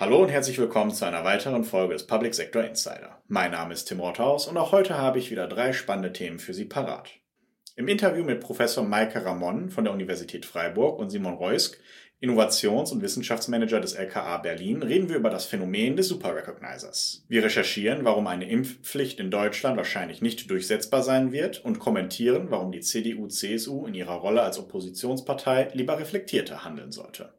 Hallo und herzlich willkommen zu einer weiteren Folge des Public Sector Insider. Mein Name ist Tim Rothaus und auch heute habe ich wieder drei spannende Themen für Sie parat. Im Interview mit Professor Maike Ramon von der Universität Freiburg und Simon Reusk, Innovations- und Wissenschaftsmanager des LKA Berlin, reden wir über das Phänomen des Super Recognizers. Wir recherchieren, warum eine Impfpflicht in Deutschland wahrscheinlich nicht durchsetzbar sein wird und kommentieren, warum die CDU-CSU in ihrer Rolle als Oppositionspartei lieber reflektierter handeln sollte.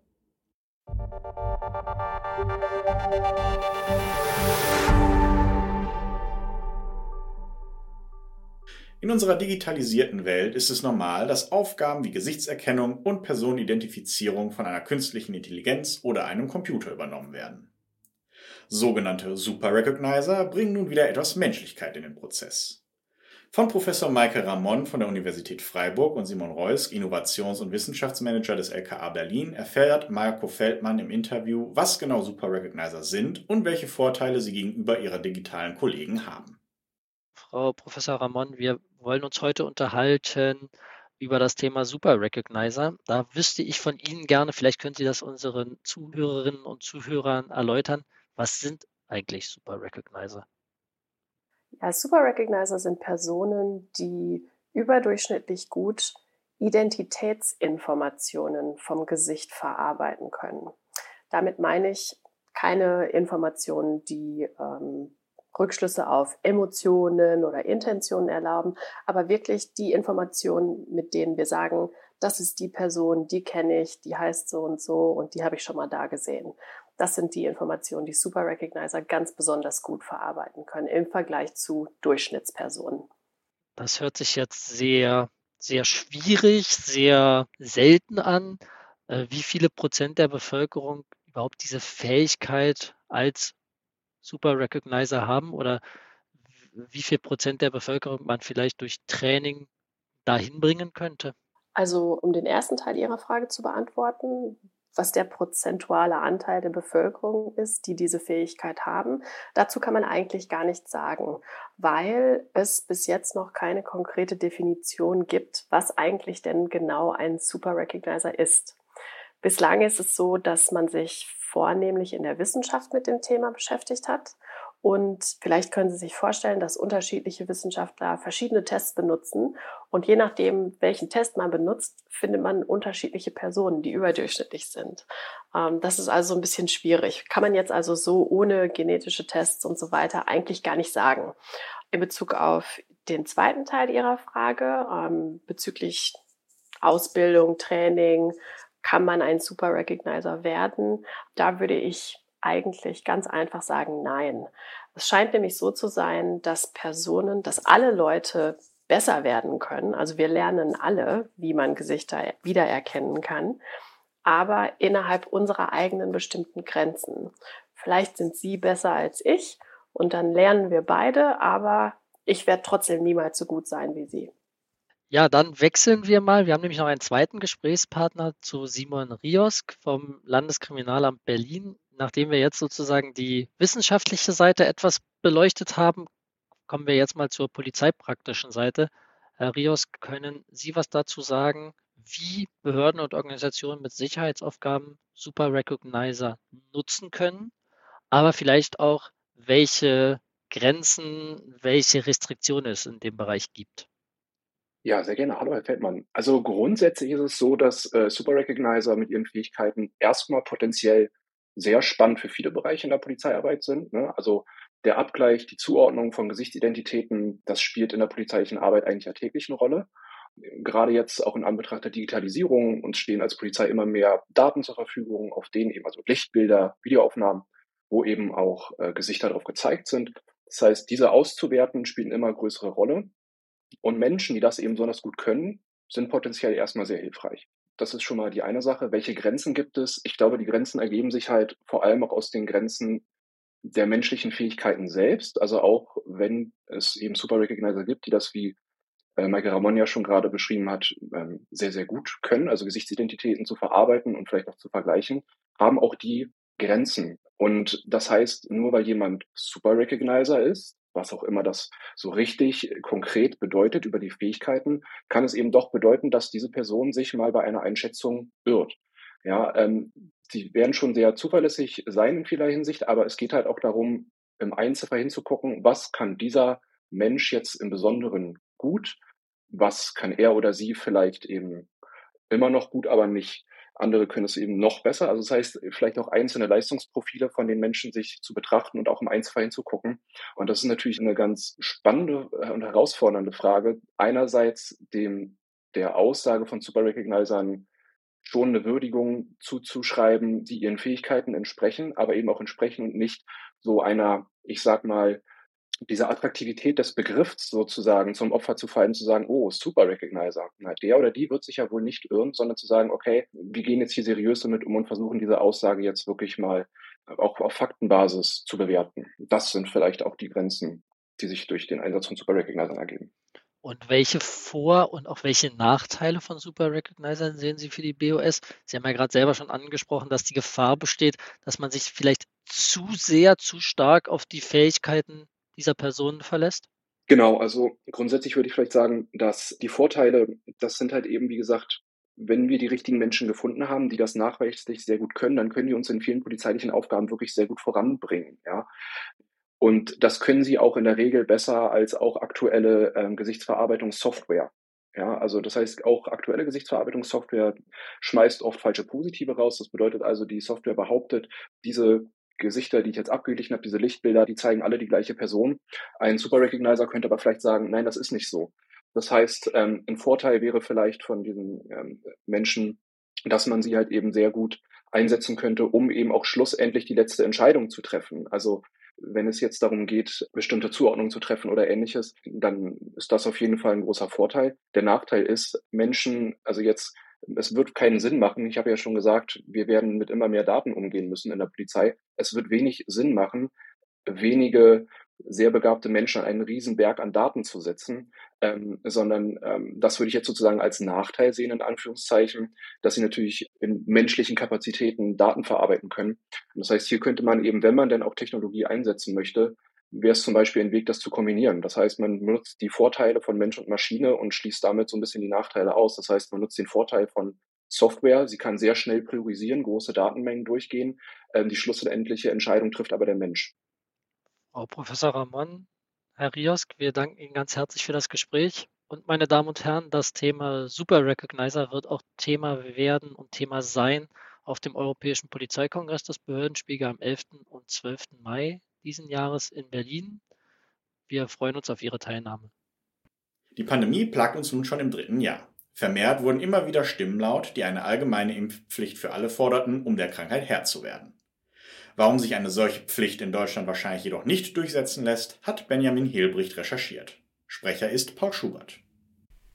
In unserer digitalisierten Welt ist es normal, dass Aufgaben wie Gesichtserkennung und Personenidentifizierung von einer künstlichen Intelligenz oder einem Computer übernommen werden. Sogenannte Super Recognizer bringen nun wieder etwas Menschlichkeit in den Prozess. Von Professor Maike Ramon von der Universität Freiburg und Simon Reusk, Innovations- und Wissenschaftsmanager des LKA Berlin, erfährt Marco Feldmann im Interview, was genau Super Recognizer sind und welche Vorteile sie gegenüber ihrer digitalen Kollegen haben. Frau Professor Ramon, wir wollen uns heute unterhalten über das Thema Super Recognizer. Da wüsste ich von Ihnen gerne, vielleicht können Sie das unseren Zuhörerinnen und Zuhörern erläutern. Was sind eigentlich Super Recognizer? Ja, Super Recognizer sind Personen, die überdurchschnittlich gut Identitätsinformationen vom Gesicht verarbeiten können. Damit meine ich keine Informationen, die ähm, Rückschlüsse auf Emotionen oder Intentionen erlauben, aber wirklich die Informationen, mit denen wir sagen, das ist die Person, die kenne ich, die heißt so und so und die habe ich schon mal da gesehen. Das sind die Informationen, die Super Recognizer ganz besonders gut verarbeiten können im Vergleich zu Durchschnittspersonen. Das hört sich jetzt sehr, sehr schwierig, sehr selten an. Äh, wie viele Prozent der Bevölkerung überhaupt diese Fähigkeit als Super Recognizer haben oder wie viel Prozent der Bevölkerung man vielleicht durch Training dahin bringen könnte? Also, um den ersten Teil Ihrer Frage zu beantworten, was der prozentuale Anteil der Bevölkerung ist, die diese Fähigkeit haben. Dazu kann man eigentlich gar nichts sagen, weil es bis jetzt noch keine konkrete Definition gibt, was eigentlich denn genau ein Super Recognizer ist. Bislang ist es so, dass man sich vornehmlich in der Wissenschaft mit dem Thema beschäftigt hat und vielleicht können Sie sich vorstellen, dass unterschiedliche Wissenschaftler verschiedene Tests benutzen. Und je nachdem, welchen Test man benutzt, findet man unterschiedliche Personen, die überdurchschnittlich sind. Ähm, das ist also ein bisschen schwierig. Kann man jetzt also so ohne genetische Tests und so weiter eigentlich gar nicht sagen. In Bezug auf den zweiten Teil Ihrer Frage ähm, bezüglich Ausbildung, Training, kann man ein Super Recognizer werden? Da würde ich eigentlich ganz einfach sagen Nein. Es scheint nämlich so zu sein, dass Personen, dass alle Leute besser werden können. Also wir lernen alle, wie man Gesichter wiedererkennen kann, aber innerhalb unserer eigenen bestimmten Grenzen. Vielleicht sind Sie besser als ich und dann lernen wir beide, aber ich werde trotzdem niemals so gut sein wie Sie. Ja, dann wechseln wir mal. Wir haben nämlich noch einen zweiten Gesprächspartner zu Simon Riosk vom Landeskriminalamt Berlin nachdem wir jetzt sozusagen die wissenschaftliche Seite etwas beleuchtet haben, kommen wir jetzt mal zur polizeipraktischen Seite. Herr Rios, können Sie was dazu sagen, wie Behörden und Organisationen mit Sicherheitsaufgaben Super Recognizer nutzen können, aber vielleicht auch, welche Grenzen, welche Restriktionen es in dem Bereich gibt? Ja, sehr gerne. Hallo, Herr Feldmann. Also grundsätzlich ist es so, dass äh, Super Recognizer mit ihren Fähigkeiten erstmal potenziell sehr spannend für viele Bereiche in der Polizeiarbeit sind. Ne? Also der Abgleich, die Zuordnung von Gesichtsidentitäten, das spielt in der polizeilichen Arbeit eigentlich ja täglich eine Rolle. Gerade jetzt auch in Anbetracht der Digitalisierung, uns stehen als Polizei immer mehr Daten zur Verfügung, auf denen eben also Lichtbilder, Videoaufnahmen, wo eben auch äh, Gesichter drauf gezeigt sind. Das heißt, diese auszuwerten spielen immer größere Rolle. Und Menschen, die das eben besonders gut können, sind potenziell erstmal sehr hilfreich. Das ist schon mal die eine Sache. Welche Grenzen gibt es? Ich glaube, die Grenzen ergeben sich halt vor allem auch aus den Grenzen der menschlichen Fähigkeiten selbst. Also auch wenn es eben Super Recognizer gibt, die das wie äh, Michael Ramon ja schon gerade beschrieben hat, ähm, sehr, sehr gut können, also Gesichtsidentitäten zu verarbeiten und vielleicht auch zu vergleichen, haben auch die Grenzen. Und das heißt, nur weil jemand Super Recognizer ist, was auch immer das so richtig konkret bedeutet über die Fähigkeiten, kann es eben doch bedeuten, dass diese Person sich mal bei einer Einschätzung irrt. Ja, ähm, die werden schon sehr zuverlässig sein in vieler Hinsicht, aber es geht halt auch darum, im Einzelfall hinzugucken, was kann dieser Mensch jetzt im Besonderen gut, was kann er oder sie vielleicht eben immer noch gut, aber nicht. Andere können es eben noch besser. Also das heißt, vielleicht auch einzelne Leistungsprofile von den Menschen sich zu betrachten und auch im Einzelfall hinzugucken. Und das ist natürlich eine ganz spannende und herausfordernde Frage. Einerseits dem der Aussage von Super Recognizern schon eine Würdigung zuzuschreiben, die ihren Fähigkeiten entsprechen, aber eben auch entsprechen und nicht so einer, ich sag mal, dieser Attraktivität des Begriffs sozusagen zum Opfer zu fallen, zu sagen, oh, Super Recognizer. Na, der oder die wird sich ja wohl nicht irren, sondern zu sagen, okay, wir gehen jetzt hier seriös damit um und versuchen diese Aussage jetzt wirklich mal auch auf Faktenbasis zu bewerten. Das sind vielleicht auch die Grenzen, die sich durch den Einsatz von Super Recognizern ergeben. Und welche Vor- und auch welche Nachteile von Super Recognizern sehen Sie für die BOS? Sie haben ja gerade selber schon angesprochen, dass die Gefahr besteht, dass man sich vielleicht zu sehr, zu stark auf die Fähigkeiten dieser Personen verlässt? Genau, also grundsätzlich würde ich vielleicht sagen, dass die Vorteile, das sind halt eben, wie gesagt, wenn wir die richtigen Menschen gefunden haben, die das nachweislich sehr gut können, dann können die uns in vielen polizeilichen Aufgaben wirklich sehr gut voranbringen. Ja. Und das können sie auch in der Regel besser als auch aktuelle ähm, Gesichtsverarbeitungssoftware. Ja, also das heißt, auch aktuelle Gesichtsverarbeitungssoftware schmeißt oft falsche Positive raus. Das bedeutet also, die Software behauptet, diese Gesichter, die ich jetzt abgeglichen habe, diese Lichtbilder, die zeigen alle die gleiche Person. Ein Super Recognizer könnte aber vielleicht sagen, nein, das ist nicht so. Das heißt, ähm, ein Vorteil wäre vielleicht von diesen ähm, Menschen, dass man sie halt eben sehr gut einsetzen könnte, um eben auch schlussendlich die letzte Entscheidung zu treffen. Also wenn es jetzt darum geht, bestimmte Zuordnungen zu treffen oder ähnliches, dann ist das auf jeden Fall ein großer Vorteil. Der Nachteil ist, Menschen, also jetzt, es wird keinen Sinn machen. Ich habe ja schon gesagt, wir werden mit immer mehr Daten umgehen müssen in der Polizei. Es wird wenig Sinn machen, wenige sehr begabte Menschen einen riesen Berg an Daten zu setzen, ähm, sondern ähm, das würde ich jetzt sozusagen als Nachteil sehen, in Anführungszeichen, dass sie natürlich in menschlichen Kapazitäten Daten verarbeiten können. Und das heißt, hier könnte man eben, wenn man denn auch Technologie einsetzen möchte, wäre es zum Beispiel ein Weg, das zu kombinieren. Das heißt, man nutzt die Vorteile von Mensch und Maschine und schließt damit so ein bisschen die Nachteile aus. Das heißt, man nutzt den Vorteil von Software, sie kann sehr schnell priorisieren, große Datenmengen durchgehen. Ähm, die schlussendliche Entscheidung trifft aber der Mensch. Frau Professor Ramon, Herr Riosk, wir danken Ihnen ganz herzlich für das Gespräch. Und meine Damen und Herren, das Thema Super Recognizer wird auch Thema werden und Thema sein auf dem Europäischen Polizeikongress des Behördenspiegel am 11. und 12. Mai diesen Jahres in Berlin. Wir freuen uns auf Ihre Teilnahme. Die Pandemie plagt uns nun schon im dritten Jahr. Vermehrt wurden immer wieder Stimmen laut, die eine allgemeine Impfpflicht für alle forderten, um der Krankheit Herr zu werden. Warum sich eine solche Pflicht in Deutschland wahrscheinlich jedoch nicht durchsetzen lässt, hat Benjamin Hilbricht recherchiert. Sprecher ist Paul Schubert.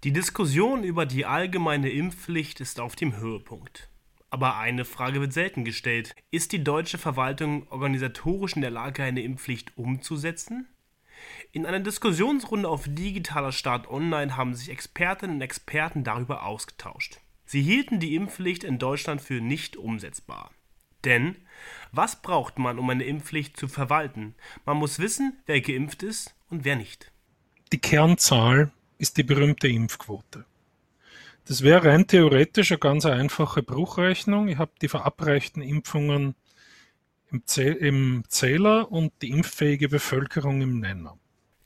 Die Diskussion über die allgemeine Impfpflicht ist auf dem Höhepunkt. Aber eine Frage wird selten gestellt. Ist die deutsche Verwaltung organisatorisch in der Lage, eine Impfpflicht umzusetzen? In einer Diskussionsrunde auf Digitaler Start Online haben sich Expertinnen und Experten darüber ausgetauscht. Sie hielten die Impfpflicht in Deutschland für nicht umsetzbar. Denn was braucht man, um eine Impfpflicht zu verwalten? Man muss wissen, wer geimpft ist und wer nicht. Die Kernzahl ist die berühmte Impfquote. Das wäre rein theoretisch eine ganz einfache Bruchrechnung. Ich habe die verabreichten Impfungen im, Zähler und die impffähige Bevölkerung im Nenner.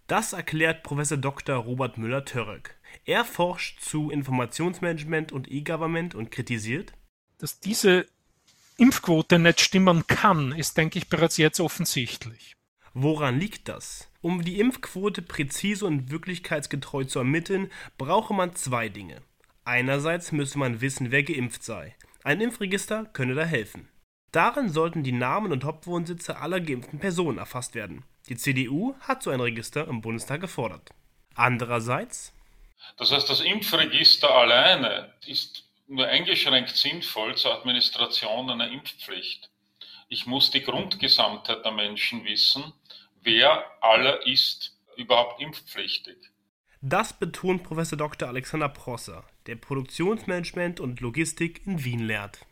Das erklärt Professor Dr. Robert Müller-Török. Er forscht zu Informationsmanagement und E-Government und kritisiert, dass diese Impfquote nicht stimmen kann, ist, denke ich, bereits jetzt offensichtlich. Woran liegt das? Um die Impfquote präzise und wirklichkeitsgetreu zu ermitteln, brauche man zwei Dinge. Einerseits müsse man wissen, wer geimpft sei. Ein Impfregister könne da helfen. Darin sollten die Namen und Hauptwohnsitze aller geimpften Personen erfasst werden. Die CDU hat so ein Register im Bundestag gefordert. Andererseits das heißt, das Impfregister alleine ist nur eingeschränkt sinnvoll zur Administration einer Impfpflicht. Ich muss die Grundgesamtheit der Menschen wissen, wer aller ist überhaupt impfpflichtig. Das betont Professor Dr. Alexander Prosser, der Produktionsmanagement und Logistik in Wien lehrt.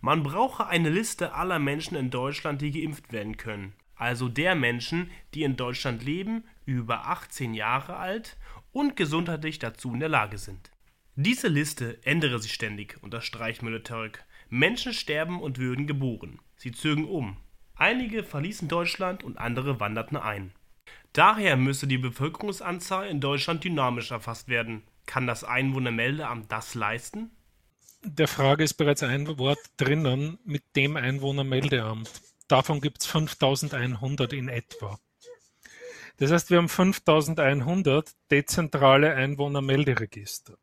Man brauche eine Liste aller Menschen in Deutschland, die geimpft werden können, also der Menschen, die in Deutschland leben, über 18 Jahre alt und gesundheitlich dazu in der Lage sind. Diese Liste ändere sich ständig, unterstreicht Müller-Törk. Menschen sterben und würden geboren. Sie zögen um. Einige verließen Deutschland und andere wanderten ein. Daher müsse die Bevölkerungsanzahl in Deutschland dynamisch erfasst werden. Kann das Einwohnermeldeamt das leisten? Der Frage ist bereits ein Wort drinnen mit dem Einwohnermeldeamt. Davon gibt es 5100 in etwa. Das heißt, wir haben 5100 dezentrale Einwohnermelderegister,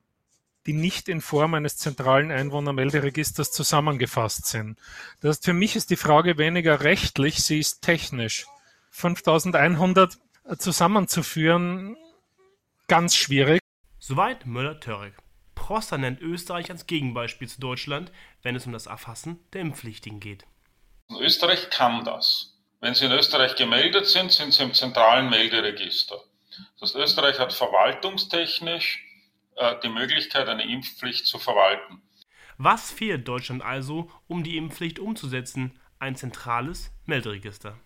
die nicht in Form eines zentralen Einwohnermelderegisters zusammengefasst sind. Das heißt, für mich ist die Frage weniger rechtlich, sie ist technisch. 5100 zusammenzuführen, ganz schwierig. Soweit Müller-Törek. Prosser nennt Österreich als Gegenbeispiel zu Deutschland, wenn es um das Erfassen der Impfpflichtigen geht. Österreich kann das. Wenn Sie in Österreich gemeldet sind, sind Sie im zentralen Melderegister. Das heißt, Österreich hat verwaltungstechnisch äh, die Möglichkeit, eine Impfpflicht zu verwalten. Was fehlt Deutschland also, um die Impfpflicht umzusetzen? Ein zentrales Melderegister.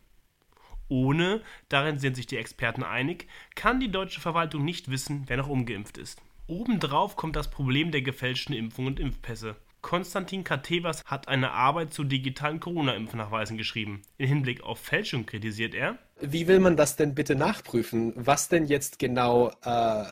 Ohne, darin sind sich die Experten einig, kann die deutsche Verwaltung nicht wissen, wer noch ungeimpft ist. Obendrauf kommt das Problem der gefälschten Impfungen und Impfpässe. Konstantin Katevas hat eine Arbeit zu digitalen Corona-Impfnachweisen geschrieben. In Hinblick auf Fälschung kritisiert er. Wie will man das denn bitte nachprüfen? Was denn jetzt genau äh,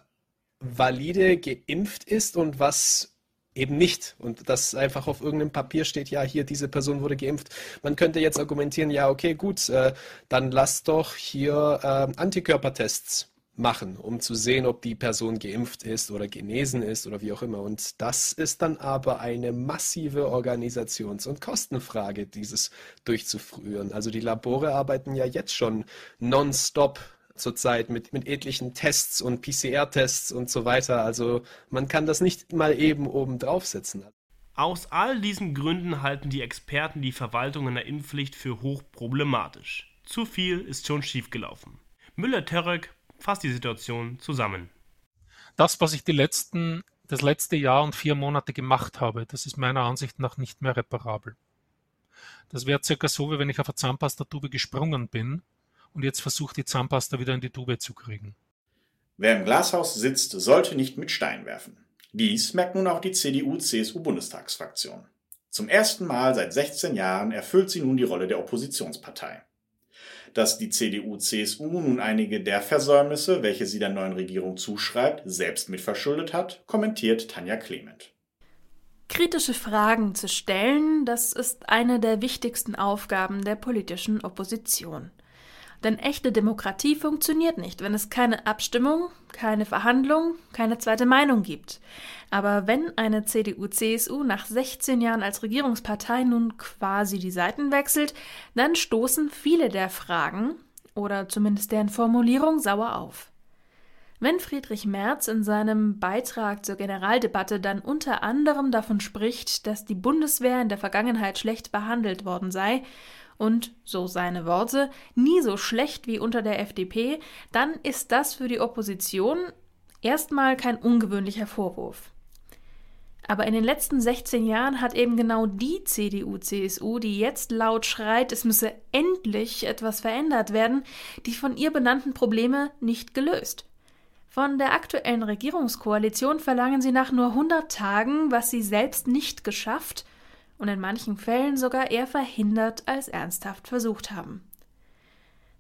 valide geimpft ist und was eben nicht. Und das einfach auf irgendeinem Papier steht, ja, hier, diese Person wurde geimpft. Man könnte jetzt argumentieren, ja, okay, gut, äh, dann lass doch hier äh, Antikörpertests machen, um zu sehen, ob die Person geimpft ist oder genesen ist oder wie auch immer. Und das ist dann aber eine massive Organisations- und Kostenfrage, dieses durchzuführen. Also die Labore arbeiten ja jetzt schon nonstop zurzeit mit, mit etlichen Tests und PCR-Tests und so weiter. Also man kann das nicht mal eben oben draufsetzen. Aus all diesen Gründen halten die Experten die Verwaltung einer Impfpflicht für hochproblematisch. Zu viel ist schon schiefgelaufen. Müller-Török fasst die Situation zusammen. Das, was ich die letzten, das letzte Jahr und vier Monate gemacht habe, das ist meiner Ansicht nach nicht mehr reparabel. Das wäre circa so, wie wenn ich auf eine Zahnpastatube gesprungen bin und jetzt versucht, die Zahnpasta wieder in die Tube zu kriegen. Wer im Glashaus sitzt, sollte nicht mit Stein werfen. Dies merkt nun auch die CDU-CSU-Bundestagsfraktion. Zum ersten Mal seit 16 Jahren erfüllt sie nun die Rolle der Oppositionspartei dass die CDU-CSU nun einige der Versäumnisse, welche sie der neuen Regierung zuschreibt, selbst mitverschuldet hat, kommentiert Tanja Clement. Kritische Fragen zu stellen, das ist eine der wichtigsten Aufgaben der politischen Opposition. Denn echte Demokratie funktioniert nicht, wenn es keine Abstimmung, keine Verhandlung, keine zweite Meinung gibt. Aber wenn eine CDU-CSU nach 16 Jahren als Regierungspartei nun quasi die Seiten wechselt, dann stoßen viele der Fragen oder zumindest deren Formulierung sauer auf. Wenn Friedrich Merz in seinem Beitrag zur Generaldebatte dann unter anderem davon spricht, dass die Bundeswehr in der Vergangenheit schlecht behandelt worden sei und, so seine Worte, nie so schlecht wie unter der FDP, dann ist das für die Opposition erstmal kein ungewöhnlicher Vorwurf. Aber in den letzten 16 Jahren hat eben genau die CDU-CSU, die jetzt laut schreit, es müsse endlich etwas verändert werden, die von ihr benannten Probleme nicht gelöst. Von der aktuellen Regierungskoalition verlangen sie nach nur 100 Tagen, was sie selbst nicht geschafft und in manchen Fällen sogar eher verhindert als ernsthaft versucht haben.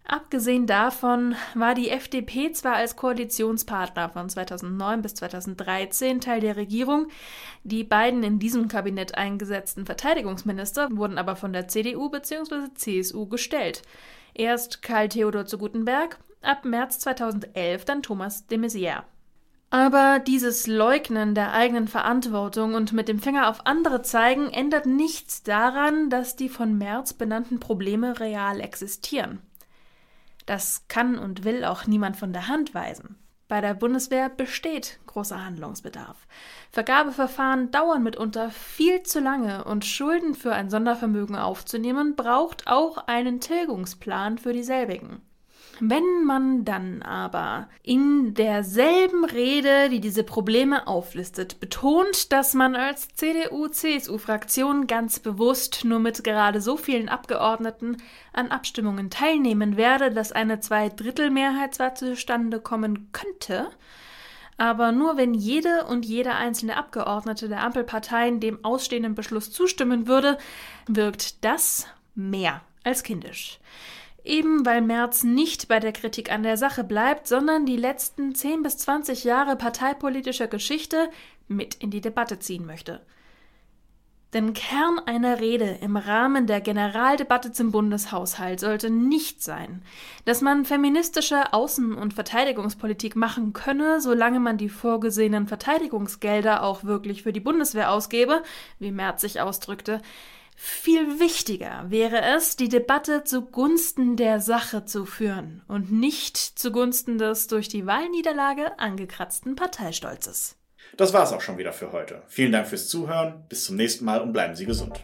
Abgesehen davon war die FDP zwar als Koalitionspartner von 2009 bis 2013 Teil der Regierung, die beiden in diesem Kabinett eingesetzten Verteidigungsminister wurden aber von der CDU bzw. CSU gestellt. Erst Karl Theodor zu Gutenberg, ab März 2011 dann Thomas de Maizière. Aber dieses Leugnen der eigenen Verantwortung und mit dem Finger auf andere zeigen ändert nichts daran, dass die von Merz benannten Probleme real existieren. Das kann und will auch niemand von der Hand weisen. Bei der Bundeswehr besteht großer Handlungsbedarf. Vergabeverfahren dauern mitunter viel zu lange und Schulden für ein Sondervermögen aufzunehmen braucht auch einen Tilgungsplan für dieselbigen. Wenn man dann aber in derselben Rede, die diese Probleme auflistet, betont, dass man als CDU-CSU-Fraktion ganz bewusst nur mit gerade so vielen Abgeordneten an Abstimmungen teilnehmen werde, dass eine Zweidrittelmehrheit zwar zustande kommen könnte, Aber nur wenn jede und jeder einzelne Abgeordnete der Ampelparteien dem ausstehenden Beschluss zustimmen würde, wirkt das mehr als kindisch. Eben weil Merz nicht bei der Kritik an der Sache bleibt, sondern die letzten 10 bis 20 Jahre parteipolitischer Geschichte mit in die Debatte ziehen möchte. Denn Kern einer Rede im Rahmen der Generaldebatte zum Bundeshaushalt sollte nicht sein, dass man feministische Außen- und Verteidigungspolitik machen könne, solange man die vorgesehenen Verteidigungsgelder auch wirklich für die Bundeswehr ausgebe, wie Merz sich ausdrückte. Viel wichtiger wäre es, die Debatte zugunsten der Sache zu führen und nicht zugunsten des durch die Wahlniederlage angekratzten Parteistolzes. Das war's auch schon wieder für heute. Vielen Dank fürs Zuhören, bis zum nächsten Mal und bleiben Sie gesund.